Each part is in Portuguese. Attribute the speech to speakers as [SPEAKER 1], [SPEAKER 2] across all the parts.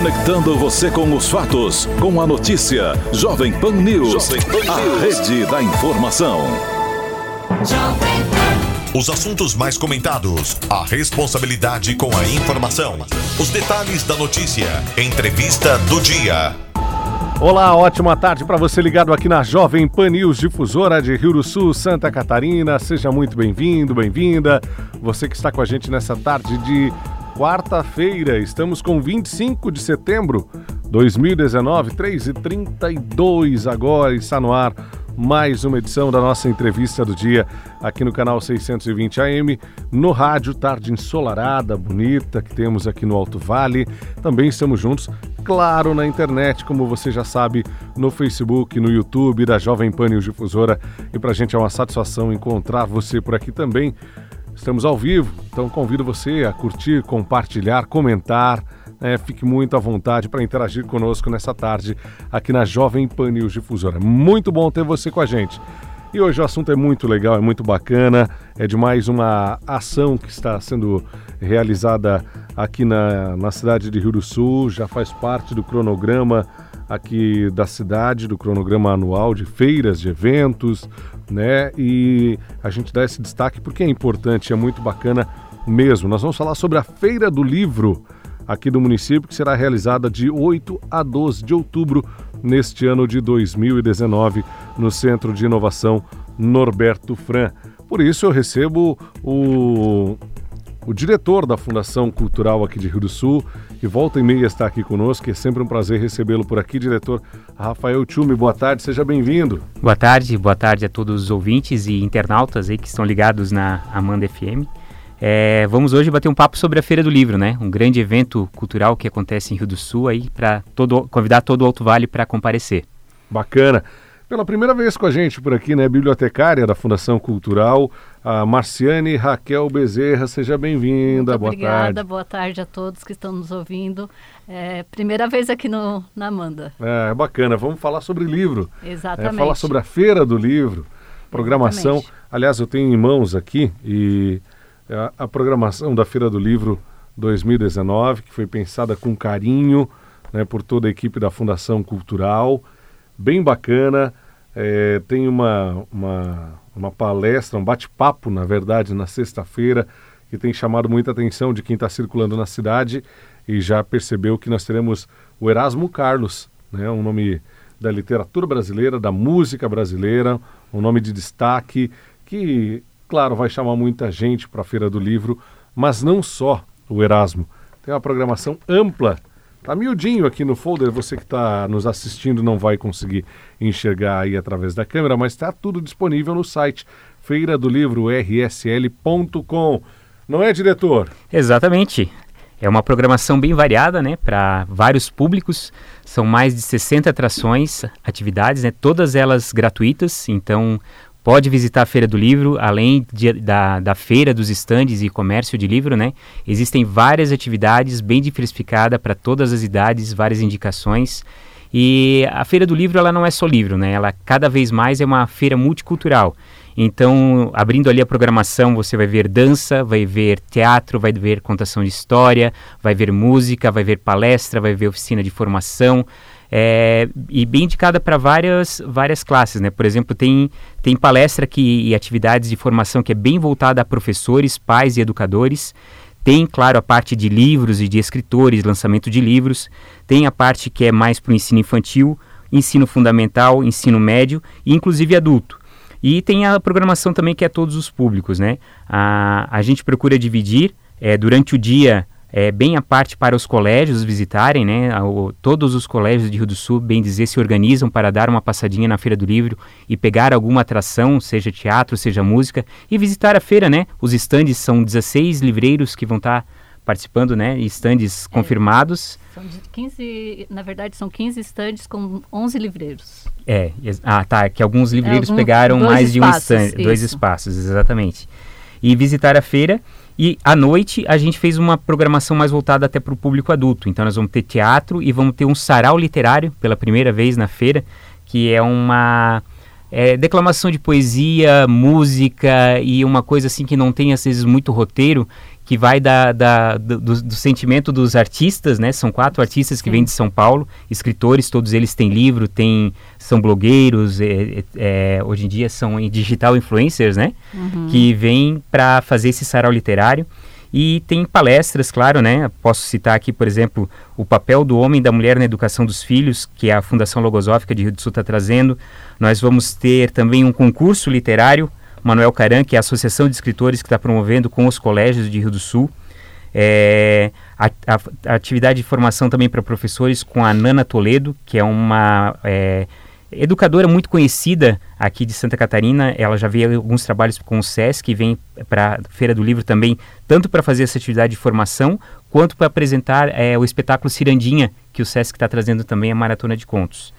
[SPEAKER 1] Conectando você com os fatos, com a notícia. Jovem Pan News, Jovem Pan News. a rede da informação.
[SPEAKER 2] Os assuntos mais comentados, a responsabilidade com a informação, os detalhes da notícia, entrevista do dia.
[SPEAKER 3] Olá, ótima tarde para você ligado aqui na Jovem Pan News Difusora de Rio do Sul, Santa Catarina. Seja muito bem-vindo, bem-vinda. Você que está com a gente nessa tarde de quarta-feira, estamos com 25 de setembro 2019, 3h32 agora, está no ar mais uma edição da nossa entrevista do dia aqui no canal 620 AM, no rádio, tarde ensolarada, bonita que temos aqui no Alto Vale. Também estamos juntos, claro, na internet, como você já sabe, no Facebook, no YouTube da Jovem Pan News Difusora. E para a gente é uma satisfação encontrar você por aqui também. Estamos ao vivo, então convido você a curtir, compartilhar, comentar é, fique muito à vontade para interagir conosco nessa tarde aqui na Jovem Pan News Difusora. Muito bom ter você com a gente. E hoje o assunto é muito legal, é muito bacana, é de mais uma ação que está sendo realizada aqui na, na cidade de Rio do Sul, já faz parte do cronograma aqui da cidade, do cronograma anual de feiras, de eventos, né? E a gente dá esse destaque porque é importante, é muito bacana mesmo. Nós vamos falar sobre a Feira do Livro aqui do município, que será realizada de 8 a 12 de outubro neste ano de 2019 no Centro de Inovação Norberto Fran. Por isso eu recebo o, o diretor da Fundação Cultural aqui de Rio do Sul, que volta e meia está aqui conosco, é sempre um prazer recebê-lo por aqui, diretor Rafael Tchume. Boa tarde, seja bem-vindo.
[SPEAKER 4] Boa tarde, boa tarde a todos os ouvintes e internautas aí que estão ligados na Amanda FM. É, vamos hoje bater um papo sobre a Feira do Livro, né? Um grande evento cultural que acontece em Rio do Sul aí para todo convidar todo o Alto Vale para comparecer.
[SPEAKER 3] Bacana. Pela primeira vez com a gente por aqui, né, bibliotecária da Fundação Cultural, a Marciane Raquel Bezerra, seja bem-vinda.
[SPEAKER 5] Boa obrigada, tarde. boa tarde a todos que estão nos ouvindo. É, primeira vez aqui no, na Amanda.
[SPEAKER 3] É, bacana. Vamos falar sobre livro.
[SPEAKER 5] Exatamente.
[SPEAKER 3] É, falar sobre a Feira do Livro, programação. Exatamente. Aliás, eu tenho em mãos aqui e é a programação da Feira do Livro 2019, que foi pensada com carinho né, por toda a equipe da Fundação Cultural, bem bacana. É, tem uma, uma, uma palestra, um bate-papo, na verdade, na sexta-feira, que tem chamado muita atenção de quem está circulando na cidade e já percebeu que nós teremos o Erasmo Carlos, né, um nome da literatura brasileira, da música brasileira, um nome de destaque que Claro, vai chamar muita gente para a Feira do Livro, mas não só o Erasmo. Tem uma programação ampla. Tá miudinho aqui no folder, você que está nos assistindo não vai conseguir enxergar aí através da câmera, mas está tudo disponível no site feira do livro rsl.com. Não é, diretor?
[SPEAKER 4] Exatamente. É uma programação bem variada, né, para vários públicos. São mais de 60 atrações, atividades, né, todas elas gratuitas. Então, pode visitar a Feira do Livro, além de, da, da feira dos estandes e comércio de livro, né? Existem várias atividades bem diversificadas para todas as idades, várias indicações. E a Feira do Livro, ela não é só livro, né? Ela cada vez mais é uma feira multicultural. Então, abrindo ali a programação, você vai ver dança, vai ver teatro, vai ver contação de história, vai ver música, vai ver palestra, vai ver oficina de formação, é, e bem indicada para várias, várias classes, né? Por exemplo, tem, tem palestra que, e atividades de formação que é bem voltada a professores, pais e educadores. Tem, claro, a parte de livros e de escritores, lançamento de livros. Tem a parte que é mais para o ensino infantil, ensino fundamental, ensino médio e inclusive adulto. E tem a programação também que é todos os públicos, né? A, a gente procura dividir é, durante o dia é, bem a parte para os colégios visitarem, né? O, todos os colégios de Rio do Sul, bem dizer, se organizam para dar uma passadinha na Feira do Livro e pegar alguma atração, seja teatro, seja música, e visitar a feira, né? Os estandes são 16 livreiros que vão estar tá participando, né? Estandes é, confirmados.
[SPEAKER 5] São 15, na verdade, são 15 estandes com 11 livreiros.
[SPEAKER 4] É, ah, tá, que alguns livreiros é, algum, pegaram mais espaços, de um stand, dois espaços, exatamente. E visitar a feira e à noite a gente fez uma programação mais voltada até para o público adulto. Então nós vamos ter teatro e vamos ter um sarau literário pela primeira vez na feira, que é uma é, declamação de poesia, música e uma coisa assim que não tem às vezes muito roteiro, que vai da, da do, do, sentimento dos artistas, né? São quatro artistas que Sim. vêm de São Paulo, escritores, todos eles têm livro, têm, são blogueiros, é, é, hoje em dia são digital influencers, né? Uhum. Que vêm para fazer esse sarau literário. E tem palestras, claro, né? Posso citar aqui, por exemplo, o papel do homem e da mulher na educação dos filhos, que a Fundação Logosófica de Rio do Sul está trazendo. Nós vamos ter também um concurso literário Manuel Caran, que é a Associação de Escritores que está promovendo com os colégios de Rio do Sul. É, a, a, a, atividade de formação também para professores com a Nana Toledo, que é uma é, educadora muito conhecida aqui de Santa Catarina. Ela já veio alguns trabalhos com o SESC, vem para a Feira do Livro também, tanto para fazer essa atividade de formação, quanto para apresentar é, o espetáculo Cirandinha, que o SESC está trazendo também a Maratona de Contos.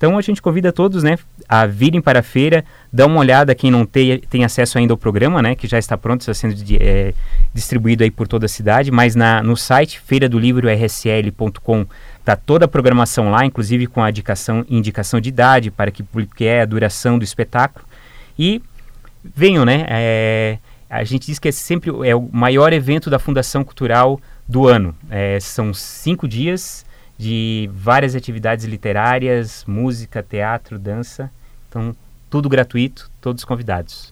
[SPEAKER 4] Então a gente convida todos, né, a virem para a feira, dá uma olhada quem não tem, tem acesso ainda ao programa, né, que já está pronto, está sendo é, distribuído aí por toda a cidade, mas na, no site feira do livro rsl.com está toda a programação lá, inclusive com a indicação, indicação de idade para que público é, a duração do espetáculo. E venham, né, é, a gente diz que é sempre é o maior evento da Fundação Cultural do ano, é, são cinco dias de várias atividades literárias, música, teatro, dança. Então, tudo gratuito, todos convidados.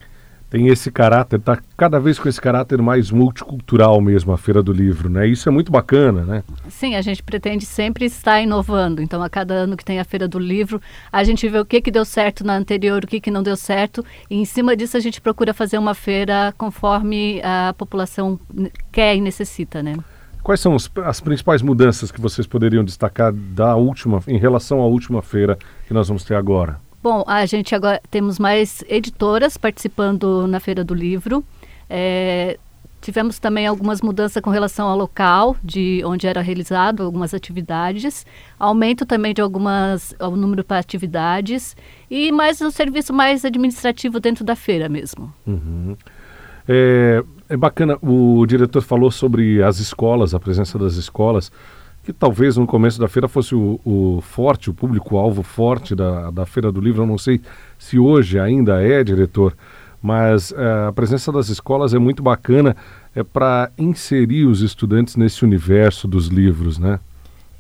[SPEAKER 3] Tem esse caráter, tá cada vez com esse caráter mais multicultural mesmo, a Feira do Livro, né? Isso é muito bacana, né?
[SPEAKER 5] Sim, a gente pretende sempre estar inovando. Então, a cada ano que tem a Feira do Livro, a gente vê o que, que deu certo na anterior, o que, que não deu certo, e em cima disso a gente procura fazer uma feira conforme a população quer e necessita, né?
[SPEAKER 3] Quais são os, as principais mudanças que vocês poderiam destacar da última, em relação à última feira que nós vamos ter agora?
[SPEAKER 5] Bom, a gente agora temos mais editoras participando na Feira do Livro. É, tivemos também algumas mudanças com relação ao local de onde era realizado algumas atividades, aumento também de algumas o número para atividades e mais o um serviço mais administrativo dentro da feira mesmo.
[SPEAKER 3] Uhum. É, é bacana, o diretor falou sobre as escolas, a presença das escolas, que talvez no começo da feira fosse o, o forte, o público-alvo forte da, da Feira do Livro. Eu não sei se hoje ainda é, diretor, mas é, a presença das escolas é muito bacana é para inserir os estudantes nesse universo dos livros, né?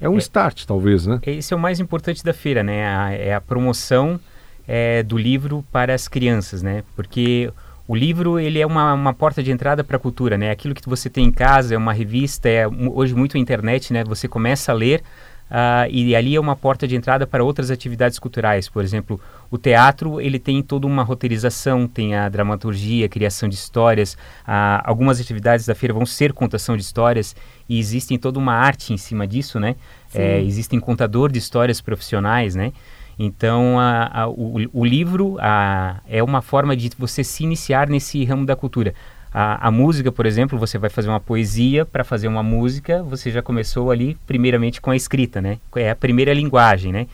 [SPEAKER 3] É um é, start, talvez, né?
[SPEAKER 4] Esse é o mais importante da feira, né? A, é a promoção é, do livro para as crianças, né? Porque o livro ele é uma, uma porta de entrada para a cultura, né? Aquilo que você tem em casa é uma revista, é hoje muito a internet, né? Você começa a ler uh, e ali é uma porta de entrada para outras atividades culturais. Por exemplo, o teatro ele tem toda uma roteirização, tem a dramaturgia, a criação de histórias. Uh, algumas atividades da feira vão ser contação de histórias e existem toda uma arte em cima disso, né? É, existem contador de histórias profissionais, né? Então, a, a, o, o, livro a, é uma forma de você se iniciar nesse ramo da cultura. A, música, por exemplo, você vai fazer uma poesia, para fazer uma música, você já começou ali, primeiramente, com a escrita, né? É a primeira linguagem, né?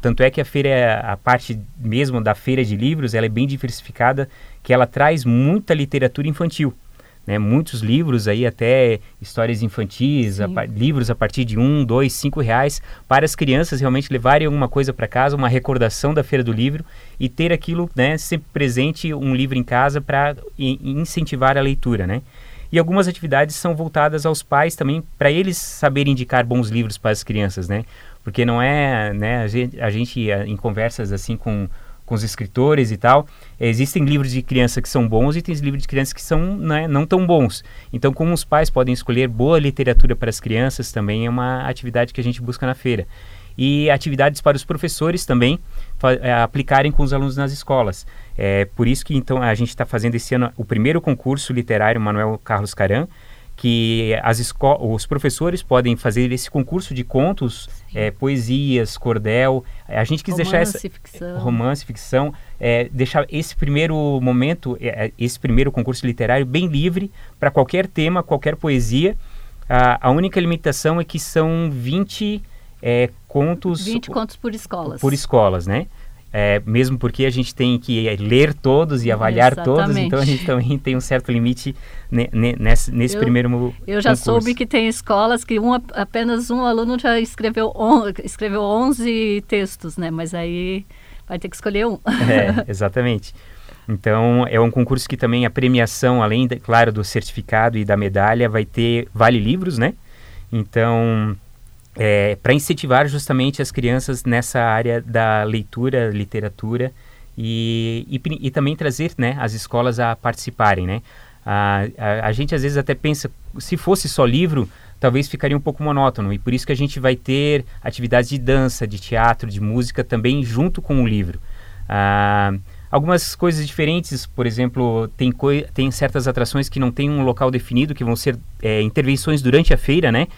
[SPEAKER 4] Tanto é que a feira, a parte mesmo da feira de livros, ela é bem diversificada, que ela traz muita literatura infantil né, muitos livros aí, até histórias infantis, a, livros a partir de um, dois, cinco reais, para as crianças realmente levarem alguma coisa para casa, uma recordação da Feira do Livro e ter aquilo né, sempre presente, um livro em casa para incentivar a leitura, né? E algumas atividades são voltadas aos pais também, para eles saberem indicar bons livros para as crianças, né? Porque não é, né, a gente, a gente em conversas assim com com os escritores e tal. Existem livros de criança que são bons e tem livros de criança que são né, não tão bons. Então, como os pais podem escolher boa literatura para as crianças, também é uma atividade que a gente busca na feira. E atividades para os professores também é, aplicarem com os alunos nas escolas. É por isso que então a gente está fazendo esse ano o primeiro concurso literário Manuel Carlos Caran, que as os professores podem fazer esse concurso de contos, é, poesias, cordel. A gente quis
[SPEAKER 5] romance,
[SPEAKER 4] deixar essa
[SPEAKER 5] ficção.
[SPEAKER 4] romance, ficção, é, deixar esse primeiro momento, é, é esse primeiro concurso literário bem livre para qualquer tema, qualquer poesia. A, a, única limitação é que são 20 é, contos.
[SPEAKER 5] 20 contos por escolas.
[SPEAKER 4] Por escolas, né? É, mesmo porque a gente tem que ler todos e avaliar Exatamente. todos, então a gente também tem um certo limite ne, ne, nesse, nesse
[SPEAKER 5] eu,
[SPEAKER 4] primeiro
[SPEAKER 5] Eu já concurso. soube que tem escolas que um, apenas um aluno já escreveu, on, escreveu 11 textos, né? Mas aí vai ter que escolher um.
[SPEAKER 4] É, exatamente. Então, é um concurso que também a premiação, além, de, claro, do certificado e da medalha, vai ter vale livros, né? Então, é, para incentivar justamente as crianças nessa área da leitura, literatura e, e, e, também trazer né, as escolas a participarem, né? A, a, a, gente às vezes até pensa, se fosse só livro, talvez ficaria um pouco monótono e por isso que a gente vai ter atividades de dança, de teatro, de música também junto com o livro. Ah, algumas coisas diferentes, por exemplo, tem, tem certas atrações que não tem um local definido, que vão ser é, intervenções durante a feira, né?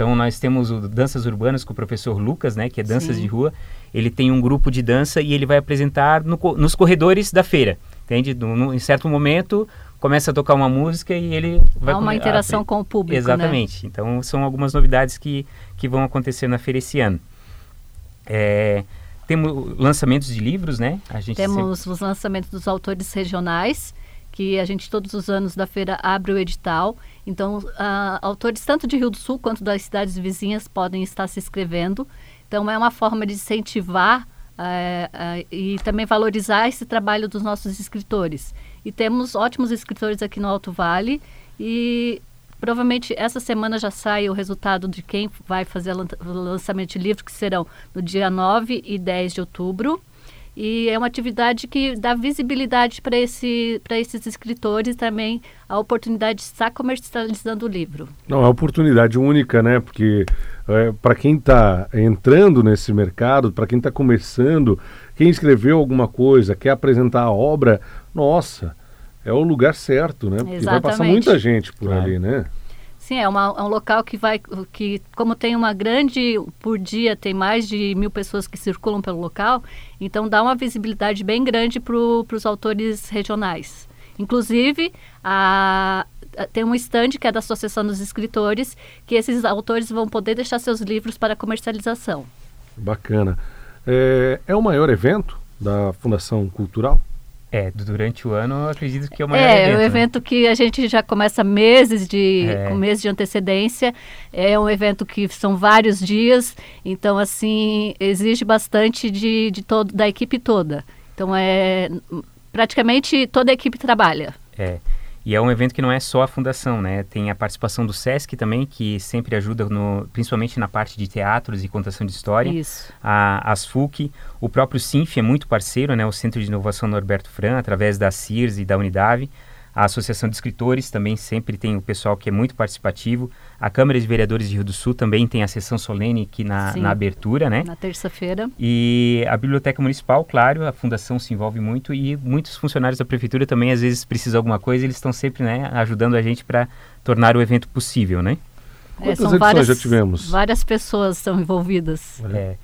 [SPEAKER 4] Então nós temos o Danças Urbanas com o professor Lucas, né, que é danças Sim. de rua. Ele tem um grupo de dança e ele vai apresentar no, nos corredores da feira, entende? No, no, em certo momento começa a tocar uma música e ele vai...
[SPEAKER 5] Há uma interação a, com o público, né?
[SPEAKER 4] Exatamente. Né? Então são algumas novidades que, que vão acontecer na feira esse ano. É, temos lançamentos de livros, né?
[SPEAKER 5] A gente temos sempre... os lançamentos dos autores regionais, que a gente todos os anos da feira abre o edital. Então, uh, autores tanto de Rio do Sul quanto das cidades vizinhas podem estar se inscrevendo. Então, é uma forma de incentivar uh, uh, e também valorizar esse trabalho dos nossos escritores. E temos ótimos escritores aqui no Alto Vale e Provavelmente essa semana já sai o resultado de quem vai fazer o lançamento de livros, que serão no dia 9 e 10 de outubro. E é uma atividade que dá visibilidade para esse, esses escritores também a oportunidade de estar comercializando o livro.
[SPEAKER 3] Não, é uma oportunidade única, né? Porque é, para quem está entrando nesse mercado, para quem está começando, quem escreveu alguma coisa, quer apresentar a obra, nossa, é o lugar certo, né? Porque Exatamente. vai passar muita gente por ali, né?
[SPEAKER 5] Sim, é, uma, é, um local que vai, que como tem uma grande, por dia tem mais de mil pessoas que circulam pelo local, então dá uma visibilidade bem grande para os autores regionais. Inclusive, a, a, tem um stand que é da Associação dos Escritores, que esses autores vão poder deixar seus livros para comercialização.
[SPEAKER 3] Bacana. É, é o maior evento da Fundação Cultural?
[SPEAKER 4] É, durante o ano eu acredito que é o maior
[SPEAKER 5] é,
[SPEAKER 4] evento.
[SPEAKER 5] É, um evento né? que a gente já começa meses de, é. com meses de antecedência. É um evento que são vários dias, então assim, exige bastante de, de todo, da equipe toda. Então é praticamente toda a equipe trabalha.
[SPEAKER 4] É. E é um evento que não é só a fundação, né? Tem a participação do SESC também, que sempre ajuda, no, principalmente na parte de teatros e contação de história.
[SPEAKER 5] Isso.
[SPEAKER 4] A ASFUC, o próprio SINF é muito parceiro, né? O Centro de Inovação Norberto Fran, através da CIRS e da Unidade. A Associação de Escritores também sempre tem o pessoal que é muito participativo. A Câmara de Vereadores de Rio do Sul também tem a sessão solene aqui na, na abertura, né?
[SPEAKER 5] Na terça-feira.
[SPEAKER 4] E a Biblioteca Municipal, claro, a fundação se envolve muito e muitos funcionários da prefeitura também às vezes precisam de alguma coisa, eles estão sempre, né, ajudando a gente para tornar o evento possível, né?
[SPEAKER 3] É, edições várias, já tivemos?
[SPEAKER 5] Várias pessoas estão envolvidas.
[SPEAKER 4] É.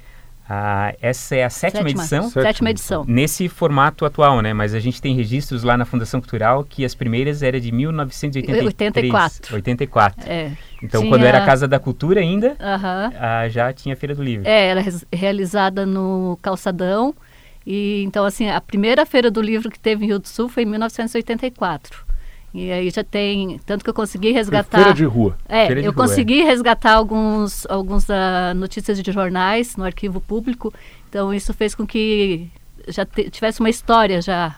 [SPEAKER 4] Ah, essa é a sétima, sétima edição.
[SPEAKER 5] Sétima. sétima edição.
[SPEAKER 4] Nesse formato atual, né? Mas a gente tem registros lá na Fundação Cultural que as primeiras eram de 1984. 84. É. Então, tinha... quando era a Casa da Cultura ainda, uh -huh. ah, já tinha Feira do Livro.
[SPEAKER 5] É, era realizada no Calçadão. E então, assim, a primeira Feira do Livro que teve em Rio do Sul foi em 1984. E aí já tem, tanto que eu consegui resgatar.
[SPEAKER 3] Feira de rua.
[SPEAKER 5] É,
[SPEAKER 3] Feira
[SPEAKER 5] eu
[SPEAKER 3] rua,
[SPEAKER 5] consegui é. resgatar alguns, alguns uh, notícias de jornais no arquivo público. Então isso fez com que já tivesse uma história já.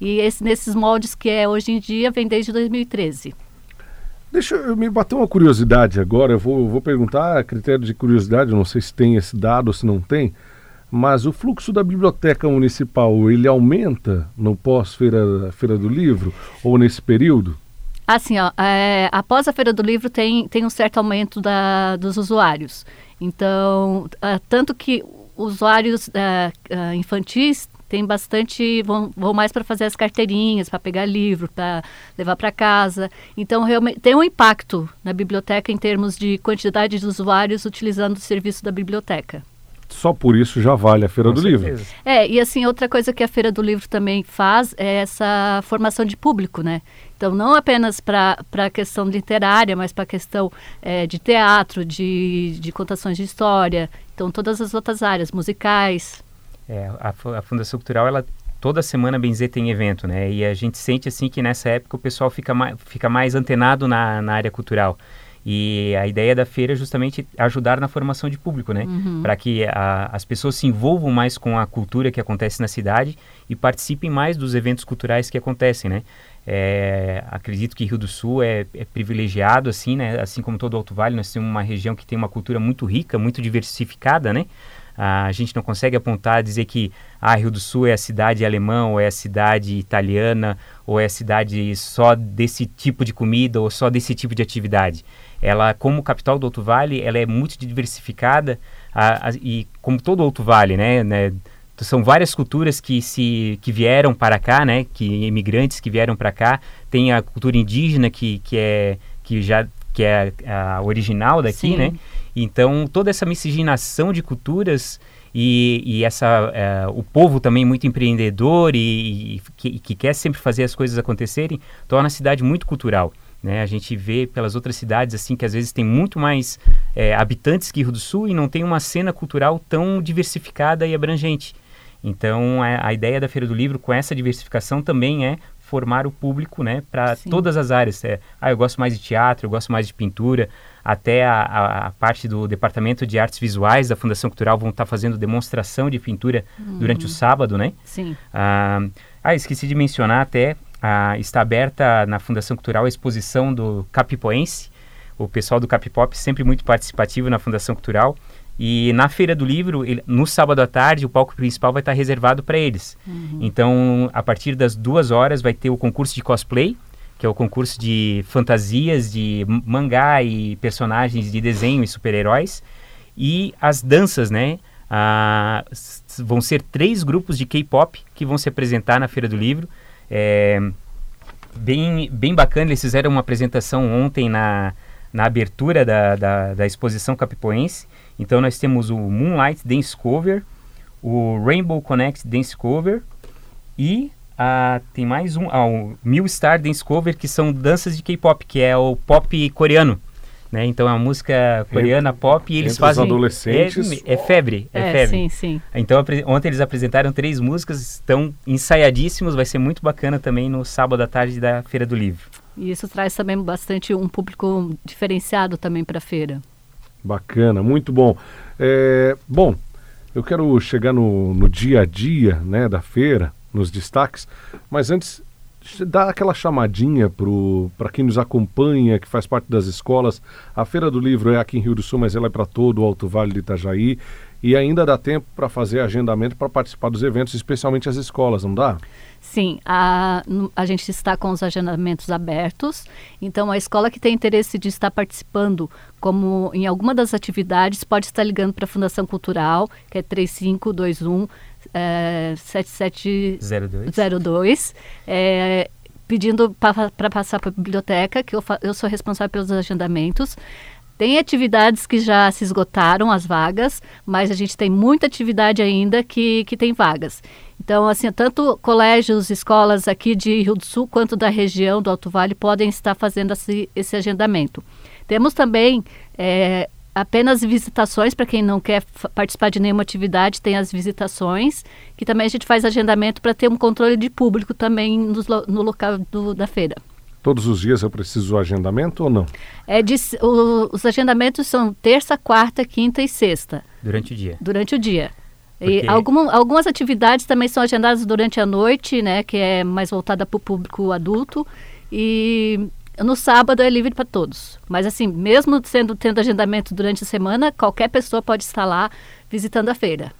[SPEAKER 5] E esse, nesses moldes que é hoje em dia vem desde 2013.
[SPEAKER 3] Deixa eu me bater uma curiosidade agora. Eu vou, eu vou perguntar a critério de curiosidade. Não sei se tem esse dado ou se não tem. Mas o fluxo da biblioteca municipal, ele aumenta no pós-feira feira do livro ou nesse período?
[SPEAKER 5] Assim, ó, é, após a Feira do Livro tem, tem um certo aumento da, dos usuários. Então, é, tanto que usuários é, é, infantis tem bastante vão, vão mais para fazer as carteirinhas, para pegar livro, para levar para casa. Então realmente tem um impacto na biblioteca em termos de quantidade de usuários utilizando o serviço da biblioteca
[SPEAKER 3] só por isso já vale a Feira Com do certeza. Livro.
[SPEAKER 5] É, e assim, outra coisa que a Feira do Livro também faz é essa formação de público, né? Então, não apenas para a questão literária, mas para a questão é, de teatro, de, de contações de história, então todas as outras áreas, musicais.
[SPEAKER 4] É, a, a Fundação Cultural, ela toda semana, bem dizer, tem evento, né? E a gente sente, assim, que nessa época o pessoal fica mais, fica mais antenado na, na área cultural. E a ideia da feira é justamente ajudar na formação de público, né?
[SPEAKER 5] Uhum.
[SPEAKER 4] Para que a, as pessoas se envolvam mais com a cultura que acontece na cidade e participem mais dos eventos culturais que acontecem, né? É, acredito que Rio do Sul é, é, privilegiado, assim, né? Assim como todo o Alto Vale, nós temos uma região que tem uma cultura muito rica, muito diversificada, né? a gente não consegue apontar, dizer que ah, Rio do Sul é a cidade alemã, ou é a cidade italiana, ou é a cidade só desse tipo de comida, ou só desse tipo de atividade. Ela, como capital do Alto Vale, ela é muito diversificada, a, a, e como todo o Alto Vale, né, né são várias culturas que se que vieram para cá, né, que imigrantes que vieram para cá, tem a cultura indígena que, que é que já que é a, a original daqui, Sim. né? Então, toda essa miscigenação de culturas e, e essa, é, o povo também muito empreendedor e, e que, que, quer sempre fazer as coisas acontecerem, torna a cidade muito cultural. Né? A gente vê pelas outras cidades assim que às vezes tem muito mais é, habitantes que Rio do Sul e não tem uma cena cultural tão diversificada e abrangente. Então, a, a ideia da Feira do Livro com essa diversificação também é formar o público né, para todas as áreas. É, ah, eu gosto mais de teatro, eu gosto mais de pintura, até a, a, a, parte do Departamento de Artes Visuais da Fundação Cultural vão estar tá fazendo demonstração de pintura uhum. durante o sábado, né?
[SPEAKER 5] Sim.
[SPEAKER 4] Ah, ah, esqueci de mencionar até, ah, está aberta na Fundação Cultural a exposição do Capipoense, o pessoal do Capipop sempre muito participativo na Fundação Cultural, e na Feira do Livro, ele, no sábado à tarde, o palco principal vai estar reservado para eles. Uhum. Então, a partir das duas horas, vai ter o concurso de cosplay, que é o concurso de fantasias de mangá e personagens de desenho e super-heróis. E as danças, né? Ah, vão ser três grupos de K-pop que vão se apresentar na Feira do Livro. É, bem, bem bacana, eles fizeram uma apresentação ontem na, na abertura da, da, da exposição capipoense. Então nós temos o Moonlight Dance Cover, o Rainbow Connect Dance Cover e tem mais um, ah, o Mil Star Dance Cover, que são danças de K-pop, que é o pop coreano. Né? Então é uma música coreana pop e eles
[SPEAKER 3] Entre
[SPEAKER 4] fazem.
[SPEAKER 3] Os adolescentes.
[SPEAKER 4] É, é febre. É,
[SPEAKER 5] é,
[SPEAKER 4] febre.
[SPEAKER 5] Sim, sim.
[SPEAKER 4] Então ontem eles apresentaram três músicas, estão ensaiadíssimos, vai ser muito bacana também no sábado à tarde da Feira do Livro.
[SPEAKER 5] E isso traz também bastante um público diferenciado também para a feira.
[SPEAKER 3] Bacana, muito bom. É, bom, eu quero chegar no, no dia a dia né, da feira, nos destaques, mas antes dá aquela chamadinha para quem nos acompanha, que faz parte das escolas. A Feira do Livro é aqui em Rio do Sul, mas ela é para todo o Alto Vale de Itajaí. E ainda dá tempo para fazer agendamento para participar dos eventos, especialmente as escolas, não dá?
[SPEAKER 5] Sim, a, a gente está com os agendamentos abertos. Então, a escola que tem interesse de estar participando como em alguma das atividades pode estar ligando para a Fundação Cultural, que é 3521 é, 7702. É, pedindo para passar para a biblioteca, que eu, eu sou responsável pelos agendamentos. Tem atividades que já se esgotaram as vagas, mas a gente tem muita atividade ainda que, que tem vagas. Então, assim, tanto colégios, escolas aqui de Rio do Sul quanto da região do Alto Vale podem estar fazendo esse, esse agendamento. Temos também é, apenas visitações, para quem não quer participar de nenhuma atividade, tem as visitações, que também a gente faz agendamento para ter um controle de público também no, no local do, da feira.
[SPEAKER 3] Todos os dias eu preciso agendamento ou não?
[SPEAKER 5] É de, o, os agendamentos são terça, quarta, quinta e sexta.
[SPEAKER 4] Durante o dia.
[SPEAKER 5] Durante o dia. Porque... E alguma, algumas atividades também são agendadas durante a noite, né, que é mais voltada para o público adulto. E no sábado é livre para todos. Mas assim, mesmo sendo tendo agendamento durante a semana, qualquer pessoa pode estar lá visitando a feira.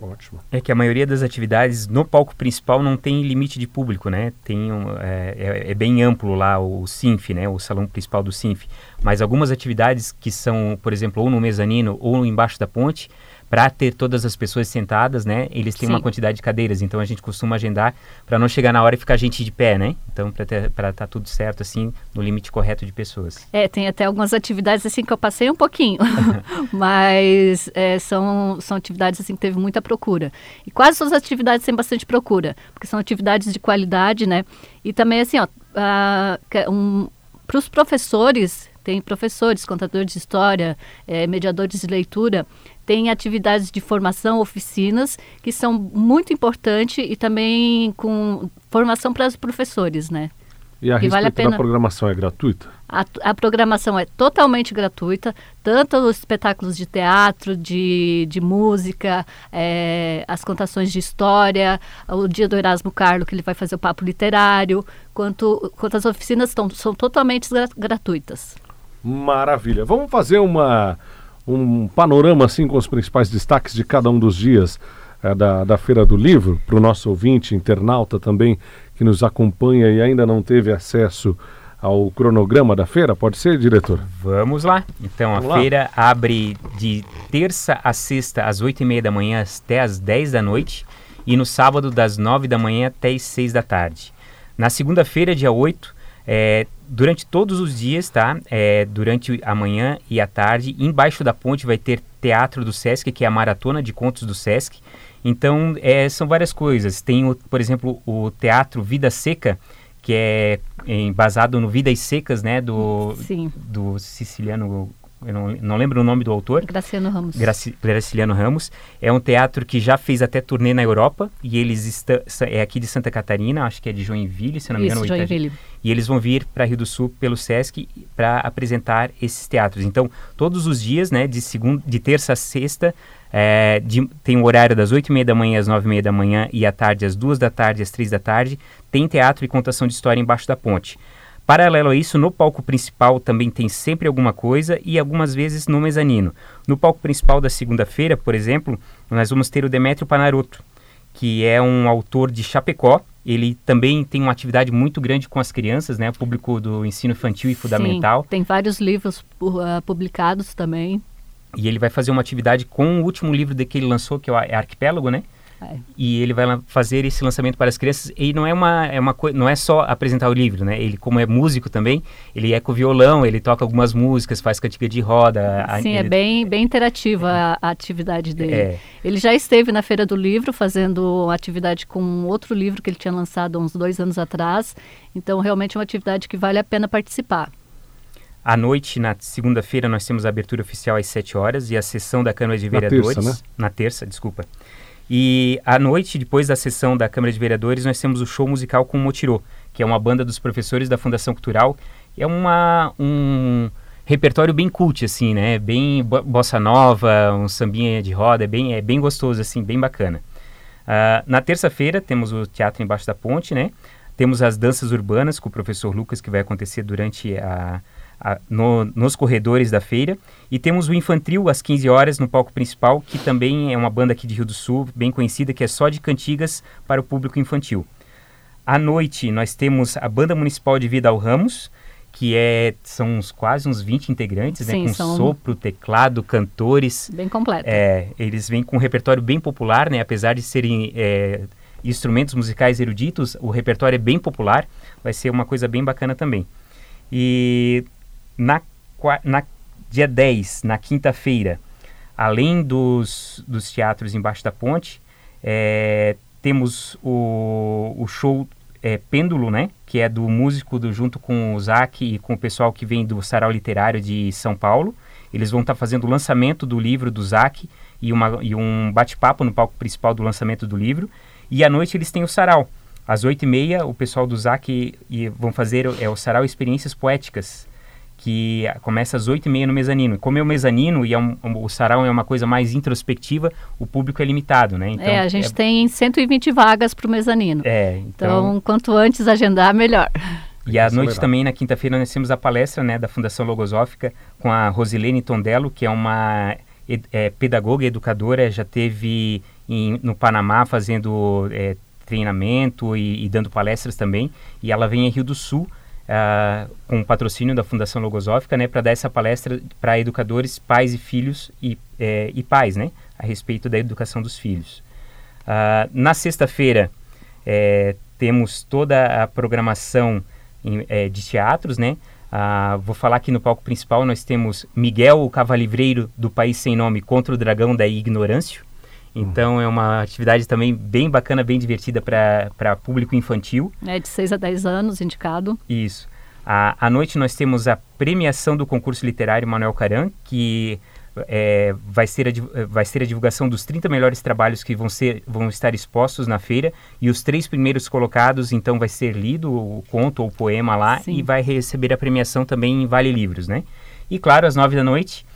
[SPEAKER 3] Ótimo.
[SPEAKER 4] É que a maioria das atividades no palco principal não tem limite de público, né? Tem um, é, é, é, bem amplo lá o SINF, né? O salão principal do SINF. Mas algumas atividades que são, por exemplo, ou no mezanino ou embaixo da ponte, para ter todas as pessoas sentadas, né? Eles têm Sim. uma quantidade de cadeiras, então a gente costuma agendar para não chegar na hora e ficar gente de pé, né? Então para estar tá tudo certo assim no limite correto de pessoas.
[SPEAKER 5] É, tem até algumas atividades assim que eu passei um pouquinho, mas é, são são atividades assim que teve muita procura e quase todas as atividades têm bastante procura, porque são atividades de qualidade, né? E também assim, ó, um, para os professores tem professores, contadores de história, é, mediadores de leitura, tem atividades de formação, oficinas, que são muito importantes e também com formação para os professores, né?
[SPEAKER 3] E a
[SPEAKER 5] E
[SPEAKER 3] respeito
[SPEAKER 5] vale a
[SPEAKER 3] da
[SPEAKER 5] pena.
[SPEAKER 3] programação é gratuita?
[SPEAKER 5] A, a programação é totalmente gratuita, tanto os espetáculos de teatro, de, de música, eh, as contações de história, o dia do Erasmo Carlo, que ele vai fazer o papo literário, quanto, quanto as oficinas tão, são totalmente gra- gratuitas.
[SPEAKER 3] Maravilha. Vamos fazer uma, um panorama assim com os principais destaques de cada um dos dias eh, da, da Feira do Livro, para o nosso ouvinte, internauta também, que nos acompanha e ainda não teve acesso ao cronograma da feira. Pode ser, diretor?
[SPEAKER 4] Vamos lá. Então,
[SPEAKER 3] Vamos
[SPEAKER 4] a
[SPEAKER 3] lá.
[SPEAKER 4] feira abre de terça a sexta, às 8 e meia da manhã até às 10 da noite. E no sábado, das 9 da manhã até às 6 da tarde. Na segunda-feira, dia 8, é, durante todos os dias, tá? É, durante a manhã e a tarde, embaixo da ponte vai ter Teatro do Sesc, que é a maratona de contos do Sesc. Então, é, são várias coisas. Tem, o, por exemplo, o Teatro Vida Seca, que é embasado no Vidas Secas, né? Do,
[SPEAKER 5] Sim,
[SPEAKER 4] do siciliano, eu não, não lembro o nome do autor,
[SPEAKER 5] Graciano Ramos.
[SPEAKER 4] Graci, Graciliano Ramos. É um teatro que já fez até turnê na Europa e eles estão é aqui de Santa Catarina, acho que é de Joinville, se não me engano.
[SPEAKER 5] Isso. Joinville.
[SPEAKER 4] E eles vão vir para Rio do Sul pelo Sesc para apresentar esses teatros. Então, todos os dias, né, de segunda, de terça a sexta, é, de- tem o horário das oito e meia da manhã às nove e meia da manhã e à tarde às duas da tarde às três da tarde, tem teatro e contação de história embaixo da ponte. Paralelo a isso, no palco principal também tem sempre alguma coisa e algumas vezes no mezanino. No palco principal da segunda-feira, por exemplo, nós vamos ter o Demétrio Panaroto, que é um autor de Chapecó. Ele também tem uma atividade muito grande com as crianças, né? Público do ensino infantil e fundamental.
[SPEAKER 5] Sim, tem vários livros ah, publicados também.
[SPEAKER 4] E ele vai fazer uma atividade com o último livro de que ele lançou, que é o Ar- Arquipélago, né?
[SPEAKER 5] É.
[SPEAKER 4] E ele vai fazer esse lançamento para as crianças. E não é uma, é uma não é só apresentar o livro, né? Ele, como é músico também, ele é com violão, ele toca algumas músicas, faz cantiga de roda. a-
[SPEAKER 5] Sim, é
[SPEAKER 4] ele-
[SPEAKER 5] bem, bem interativa a, a atividade dele.
[SPEAKER 4] É.
[SPEAKER 5] Ele já esteve na Feira do Livro fazendo uma atividade com outro livro que ele tinha lançado há uns dois anos atrás. Então, realmente é uma atividade que vale a pena participar.
[SPEAKER 4] À noite, na segunda-feira, nós temos a abertura oficial às 7 horas e a sessão da Câmara de
[SPEAKER 3] Na
[SPEAKER 4] Vereadores.
[SPEAKER 3] terça, né?
[SPEAKER 4] Na terça, desculpa. E à noite, depois da sessão da Câmara de Vereadores, nós temos o show musical com o Motirô, que é uma banda dos professores da Fundação Cultural. É uma, um repertório bem cult, assim, né? Bem bo- bossa nova, um sambinha de roda, é bem, é bem gostoso, assim, bem bacana. Ah, na terça-feira, temos o Teatro Embaixo da Ponte, né? Temos as danças urbanas com o professor Lucas, que vai acontecer durante a, a- no- nos corredores da feira. E temos o Infantil às 15 horas no palco principal, que também é uma banda aqui de Rio do Sul, bem conhecida, que é só de cantigas para o público infantil. À noite, nós temos a Banda Municipal de Vida ao Ramos, que é, são uns, quase uns 20 integrantes,
[SPEAKER 5] Sim,
[SPEAKER 4] né, com
[SPEAKER 5] são-
[SPEAKER 4] sopro, teclado, cantores.
[SPEAKER 5] Bem completo.
[SPEAKER 4] É, eles vêm com um repertório bem popular, né? Apesar de serem é, instrumentos musicais eruditos, o repertório é bem popular. Vai ser uma coisa bem bacana também. E na, na dia 10, na quinta-feira, além dos, dos teatros embaixo da ponte, é, temos o, o show é, Pêndulo, né? Que é do músico do, junto com o Zac e com o pessoal que vem do Sarau Literário de São Paulo. Eles vão estar fazendo o lançamento do livro do Zac e, uma, e um bate-papo no palco principal do lançamento do livro. E à noite eles têm o Sarau. Às oito e meia, o pessoal do Zac e, e vão fazer é, o Sarau Experiências Poéticas, que começa às oito e meia no mezanino. Como é o mezanino e é um- um- o Sarau é uma coisa mais introspectiva, o público é limitado, né? Então,
[SPEAKER 5] é, a gente tem 120 vagas para o mezanino.
[SPEAKER 4] é, então,
[SPEAKER 5] Então, quanto antes agendar, melhor.
[SPEAKER 4] E à
[SPEAKER 3] é
[SPEAKER 4] noite
[SPEAKER 3] legal.
[SPEAKER 4] também, na quinta-feira, nós temos a palestra né, da Fundação Logosófica com a Rosilene Tondello, que é uma ed- é, pedagoga e educadora, já teve em- no Panamá fazendo é, treinamento e, e dando palestras também. E ela vem em Rio do Sul ah, com patrocínio da Fundação Logosófica né, para dar essa palestra para educadores, pais e filhos e, é, e pais, né, a respeito da educação dos filhos. Ah, na sexta-feira, é, temos toda a programação em- é, de teatros, né? Ah, vou falar aqui no palco principal, nós temos Miguel, o Cavalivreiro do País Sem Nome contra o Dragão da Ignorância. Então é uma atividade também bem bacana, bem divertida para público infantil.
[SPEAKER 5] É de 6 a 10 anos, indicado.
[SPEAKER 4] Isso. À, à noite nós temos a premiação do concurso literário Manuel Caran, que é, vai, ser a, vai ser a divulgação dos 30 melhores trabalhos que vão, ser, vão estar expostos na feira e os três primeiros colocados, então vai ser lido o conto ou o poema lá Sim. e vai receber a premiação também em Vale Livros, né? E claro, às nove da noite,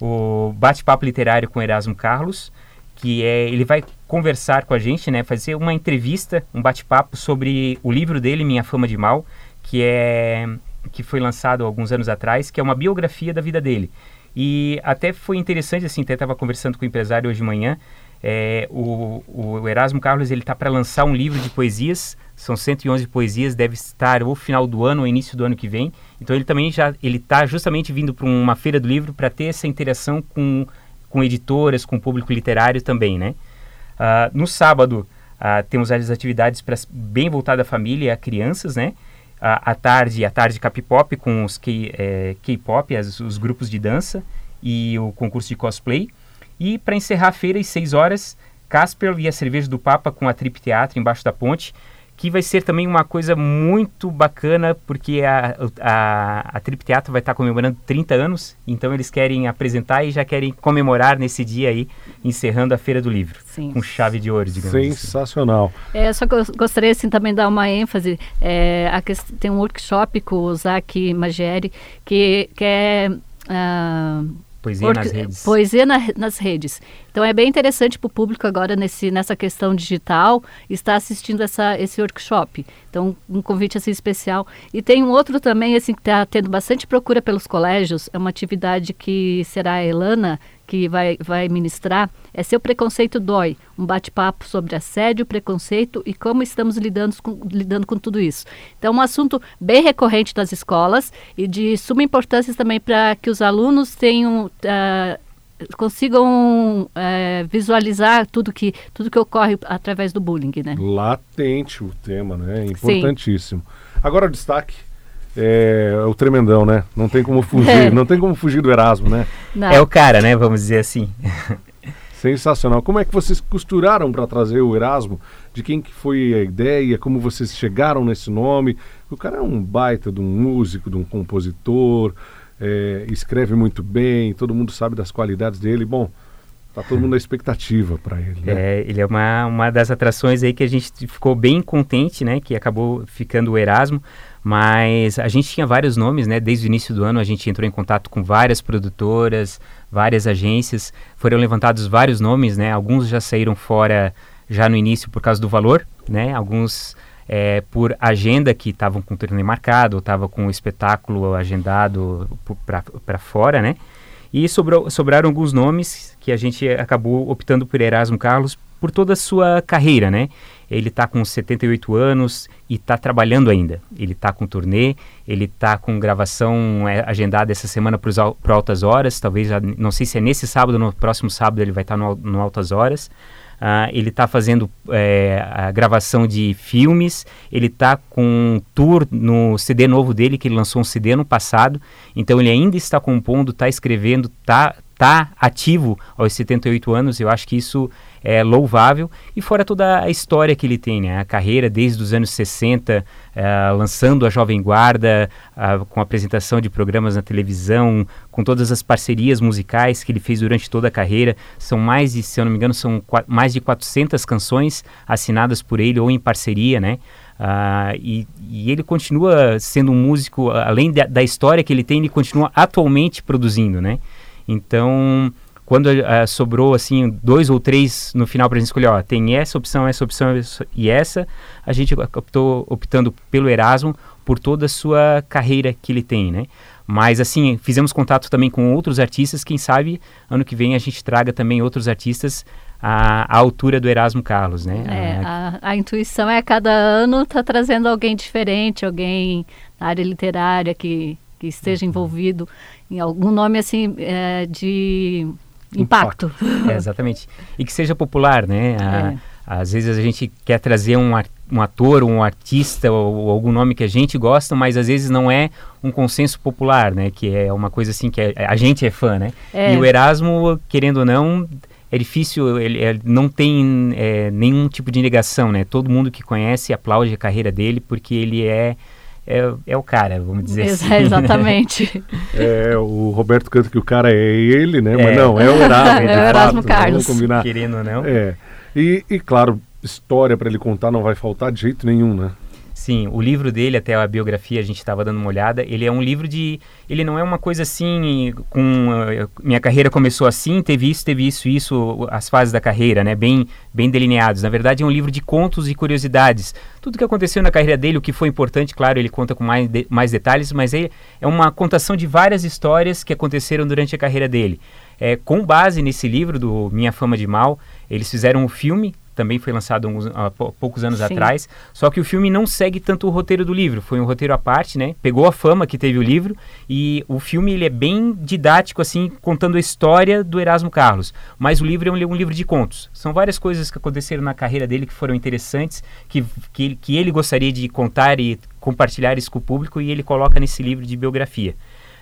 [SPEAKER 4] o bate-papo literário com Erasmo Carlos, que é ele vai conversar com a gente, né, fazer uma entrevista, um bate-papo sobre o livro dele, Minha Fama de Mal, que é que foi lançado alguns anos atrás, que é uma biografia da vida dele. E até foi interessante, assim, até estava conversando com o empresário hoje de manhã, é, o, o, Erasmo Carlos ele está para lançar um livro de poesias, são 111 poesias, deve estar ou final do ano ou início do ano que vem. Então ele também já ele está justamente vindo para uma feira do livro para ter essa interação com, com editoras, com público literário também, né? Uh, no sábado uh, temos as atividades pra, bem voltadas à família e a crianças, né? à tarde, a tarde K-pop com os é, K-pop, os grupos de dança e o concurso de cosplay. E para encerrar a feira, às 6 horas, Casper e a cerveja do Papa com a Trip Teatro embaixo da ponte que vai ser também uma coisa muito bacana, porque a, a, a Trip Teatro vai estar comemorando 30 anos, então eles querem apresentar e já querem comemorar nesse dia aí, encerrando a Feira do Livro, Sim. com chave de ouro, digamos
[SPEAKER 3] assim. Sensacional.
[SPEAKER 5] Assim. É, só que eu gostaria assim, também de dar uma ênfase, é, a tem um workshop com o Zac Magieri, que, que é... Uh,
[SPEAKER 4] Poesia nas redes.
[SPEAKER 5] Poesia na, nas redes. Então é bem interessante para o público agora nesse, nessa questão digital estar assistindo essa, esse workshop. Então um convite assim especial. E tem um outro também assim que está tendo bastante procura pelos colégios. É uma atividade que será a Elana que vai, vai ministrar é Seu Preconceito Dói, um bate-papo sobre assédio, preconceito e como estamos lidando com, lidando com tudo isso. Então, um assunto bem recorrente das escolas e de suma importância também para que os alunos tenham. Uh, consigam uh, visualizar tudo que tudo que ocorre através do bullying, né?
[SPEAKER 3] Latente o tema, né? Importantíssimo. Sim. Agora o destaque é, o tremendão, né? Não tem como fugir, é. não tem como fugir do Erasmo, né?
[SPEAKER 4] Não. É o cara, né? Vamos dizer assim.
[SPEAKER 3] Sensacional. Como é que vocês costuraram para trazer o Erasmo? De quem que foi a ideia? Como vocês chegaram nesse nome? O cara é um baita de um músico, de um compositor, é, escreve muito bem, todo mundo sabe das qualidades dele. Bom, tá todo mundo na expectativa para ele. Né?
[SPEAKER 4] É, ele é uma, uma das atrações aí que a gente ficou bem contente, né? Que acabou ficando o Erasmo. Mas a gente tinha vários nomes, né? Desde o início do ano a gente entrou em contato com várias produtoras, várias agências. Foram levantados vários nomes, né? Alguns já saíram fora já no início por causa do valor, né? Alguns é, por agenda que estavam com o turnê marcado, estava com o espetáculo agendado para fora, né? E sobrou, sobraram alguns nomes que a gente acabou optando por Erasmo Carlos por toda a sua carreira, né? Ele está com 78 anos e está trabalhando ainda. Ele está com turnê, ele está com gravação é, agendada essa semana para Altas Horas, talvez, não sei se é nesse sábado ou no próximo sábado ele vai estar tá no, no Altas Horas. Uh, ele está fazendo é, a gravação de filmes, ele está com um tour no CD novo dele, que ele lançou um CD no passado, então ele ainda está compondo, está escrevendo, está tá ativo aos 78 anos, eu acho que isso é, louvável, e fora toda a história que ele tem, né? a carreira desde os anos 60, é, lançando a Jovem Guarda, com apresentação de programas na televisão, com todas as parcerias musicais que ele fez durante toda a carreira, são mais de, se eu não me engano, são mais de 400 canções assinadas por ele ou em parceria, né? Uh, e, e, ele continua sendo um músico, além da, da história que ele tem, ele continua atualmente produzindo, né? Então, quando uh, sobrou assim dois ou três no final para a gente escolher, ó, tem essa opção, essa opção e essa, a gente optou optando pelo Erasmo por toda a sua carreira que ele tem, né? Mas assim, fizemos contato também com outros artistas, quem sabe ano que vem a gente traga também outros artistas à, à altura do Erasmo Carlos, né?
[SPEAKER 5] É, a, a, intuição é a cada ano tá trazendo alguém diferente, alguém na área literária que, que esteja uhum. envolvido em algum nome assim é, de impacto.
[SPEAKER 4] É, exatamente. E que seja popular, né? A, é. Às vezes a gente quer trazer um, um ator, um artista ou, ou, algum nome que a gente gosta, mas às vezes não é um consenso popular, né? Que é uma coisa assim que é, a gente é fã, né? É. E o Erasmo, querendo ou não, é difícil, ele, ele não tem é, nenhum tipo de negação, né? Todo mundo que conhece aplaude a carreira dele porque ele é é, é o cara, vamos dizer assim.
[SPEAKER 5] Exatamente.
[SPEAKER 3] é, o Roberto canta que o cara é ele, né? É. Mas não, é o Erasmo.
[SPEAKER 5] é o Erasmo Carlos.
[SPEAKER 3] Vamos combinar.
[SPEAKER 4] Querendo ou não.
[SPEAKER 3] É. E, e claro, história para ele contar não vai faltar de jeito nenhum, né?
[SPEAKER 4] Sim, o livro dele, até a biografia, a gente estava dando uma olhada, ele é um livro de... Ele não é uma coisa assim, com... Uh, minha carreira começou assim, teve isso, teve isso, isso, as fases da carreira, né? Bem, bem delineados. Na verdade, é um livro de contos e curiosidades. Tudo que aconteceu na carreira dele, o que foi importante, claro, ele conta com mais, de, mais detalhes, mas é, é uma contação de várias histórias que aconteceram durante a carreira dele. É, com base nesse livro do Minha Fama de Mal, eles fizeram um filme também foi lançado uns, há poucos anos Sim. atrás. Só que o filme não segue tanto o roteiro do livro, foi um roteiro à parte, né? Pegou a fama que teve o livro e o filme ele é bem didático, assim, contando a história do Erasmo Carlos. Mas o livro é um, um livro de contos. São várias coisas que aconteceram na carreira dele que foram interessantes, que, que, que ele gostaria de contar e compartilhar isso com o público e ele coloca nesse livro de biografia.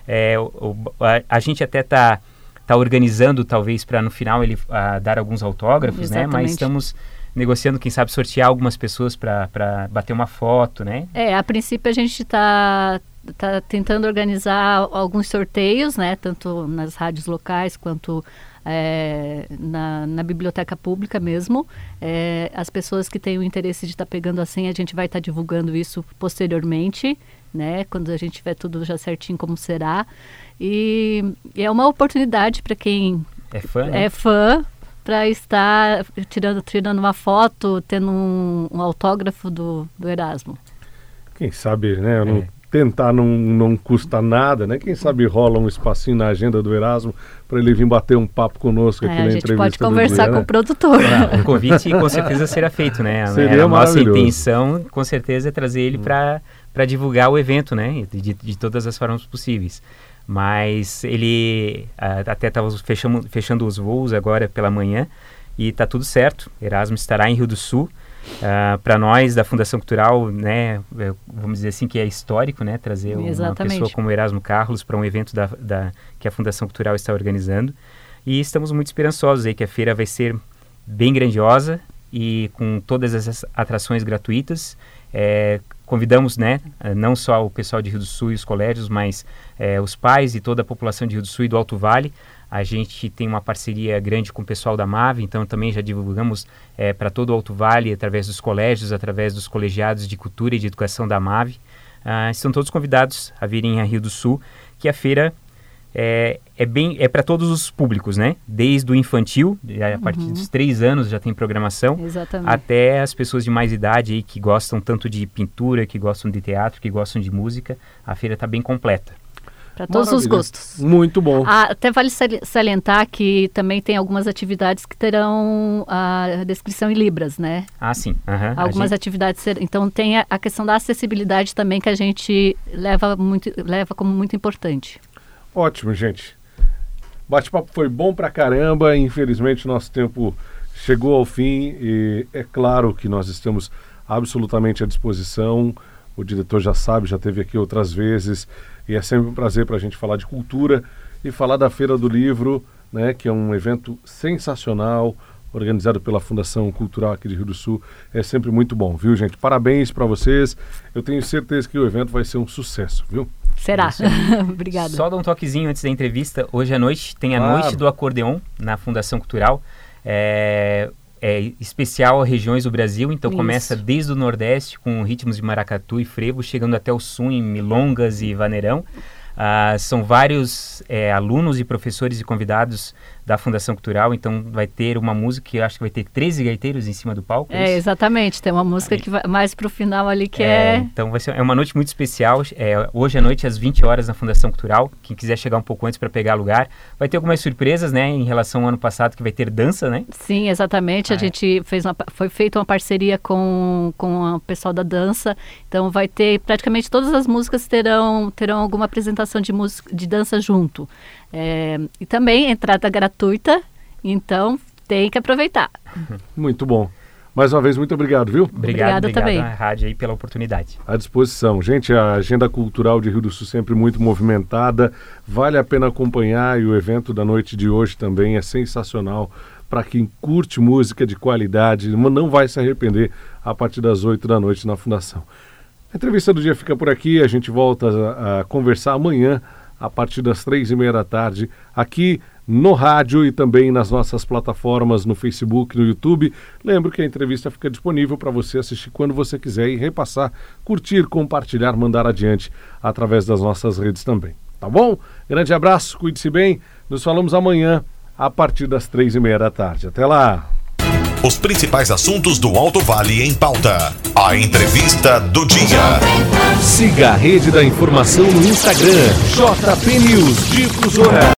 [SPEAKER 4] É, o, a, a gente até está está organizando talvez para no final ele uh, dar alguns autógrafos, Exatamente. né? Mas estamos negociando, quem sabe, sortear algumas pessoas para bater uma foto, né?
[SPEAKER 5] É, a princípio a gente está tá tentando organizar alguns sorteios, né? Tanto nas rádios locais quanto é, na, na, biblioteca pública mesmo. É, as pessoas que têm o interesse de estar tá pegando a senha, a gente vai estar tá divulgando isso posteriormente, né? Quando a gente tiver tudo já certinho como será. E, e é uma oportunidade para quem
[SPEAKER 4] é fã, né?
[SPEAKER 5] é fã para estar tirando, tirando uma foto, tendo um, um autógrafo do, do Erasmo.
[SPEAKER 3] Quem sabe, né? Não, é. Tentar não, não custa nada, né? Quem sabe rola um espacinho na agenda do Erasmo para ele vir bater um papo conosco aqui é, na entrevista. A gente
[SPEAKER 5] pode conversar dia, com né? o produtor.
[SPEAKER 4] o convite com certeza será feito, né?
[SPEAKER 3] Seria a nossa
[SPEAKER 4] intenção, com certeza, é trazer ele hum. para divulgar o evento, né? De, de todas as formas possíveis mas ele até estava fechando, fechando os voos agora pela manhã e está tudo certo. Erasmo estará em Rio do Sul. Uh, ah, para nós da Fundação Cultural, né, é, vamos dizer assim que é histórico, né, trazer Exatamente. uma pessoa como Erasmo Carlos para um evento da, da, que a Fundação Cultural está organizando. E estamos muito esperançosos aí que a feira vai ser bem grandiosa e com todas essas atrações gratuitas. É, convidamos, né, eh, não só o pessoal de Rio do Sul e os colégios, mas é, os pais e toda a população de Rio do Sul e do Alto Vale. A gente tem uma parceria grande com o pessoal da MAVE, então também já divulgamos é, para todo o Alto Vale, através dos colégios, através dos colegiados de cultura e de educação da MAVE. Ah, estão todos convidados a virem a Rio do Sul, que a feira é, é bem é para todos os públicos, né? Desde o infantil, a partir uhum. dos três anos já tem programação,
[SPEAKER 5] Exatamente.
[SPEAKER 4] até as pessoas de mais idade aí que gostam tanto de pintura, que gostam de teatro, que gostam de música. A feira está bem completa.
[SPEAKER 5] Para todos Maravilha. os gostos.
[SPEAKER 3] Muito bom.
[SPEAKER 5] Ah, até vale salientar que também tem algumas atividades que terão a descrição em libras, né?
[SPEAKER 4] Ah, sim. Uhum.
[SPEAKER 5] Algumas gente... atividades. Ser... Então tem a, a, questão da acessibilidade também que a gente leva, muito, leva como muito importante.
[SPEAKER 3] Ótimo, gente. Bate-papo foi bom pra caramba. Infelizmente, nosso tempo chegou ao fim e é claro que nós estamos absolutamente à disposição. O diretor já sabe, já teve aqui outras vezes e é sempre um prazer para a gente falar de cultura e falar da Feira do Livro, né, que é um evento sensacional organizado pela Fundação Cultural aqui de Rio do Sul. É sempre muito bom, viu, gente? Parabéns para vocês. Eu tenho certeza que o evento vai ser um sucesso, viu?
[SPEAKER 5] Será. Obrigada.
[SPEAKER 4] Só dar um toquezinho antes da entrevista. Hoje à noite tem a claro. Noite do Acordeon na Fundação Cultural. É, é especial a regiões do Brasil, então Isso. começa desde o Nordeste com ritmos de maracatu e frevo, chegando até o Sul em milongas e vaneirão. Ah, são vários é, alunos e professores e convidados da Fundação Cultural, então vai ter uma música que eu acho que vai ter 13 gaiteiros em cima do palco.
[SPEAKER 5] É, é exatamente, tem uma música que vai mais para o final ali que é,
[SPEAKER 4] é... Então vai ser é uma noite muito especial, é, hoje à noite às 20 horas na Fundação Cultural, quem quiser chegar um pouco antes para pegar lugar. Vai ter algumas surpresas, né, em relação ao ano passado que vai ter dança, né?
[SPEAKER 5] Sim, exatamente, ah, a é. gente fez uma, foi feita uma parceria com, com o pessoal da dança, então vai ter praticamente todas as músicas terão, terão alguma apresentação de, música, de dança junto. É, e também entrada gratuita, então tem que aproveitar.
[SPEAKER 3] Muito bom. Mais uma vez, muito obrigado, viu?
[SPEAKER 4] Obrigado, obrigado também. à rádio aí pela oportunidade.
[SPEAKER 3] À disposição. Gente, a agenda cultural de Rio do Sul sempre muito movimentada. Vale a pena acompanhar e o evento da noite de hoje também é sensacional. Para quem curte música de qualidade, não vai se arrepender a partir das 8 da noite na Fundação. A entrevista do dia fica por aqui. A gente volta a, a conversar amanhã, a partir das três e meia da tarde, aqui no rádio e também nas nossas plataformas no Facebook, no YouTube. Lembro que a entrevista fica disponível para você assistir quando você quiser e repassar, curtir, compartilhar, mandar adiante através das nossas redes também. Tá bom? Grande abraço, cuide-se bem. Nos falamos amanhã a partir das três e meia da tarde. Até lá!
[SPEAKER 2] Os principais assuntos do Alto Vale em pauta. A entrevista do dia.
[SPEAKER 1] Siga a rede da informação no Instagram, JP News Difusora.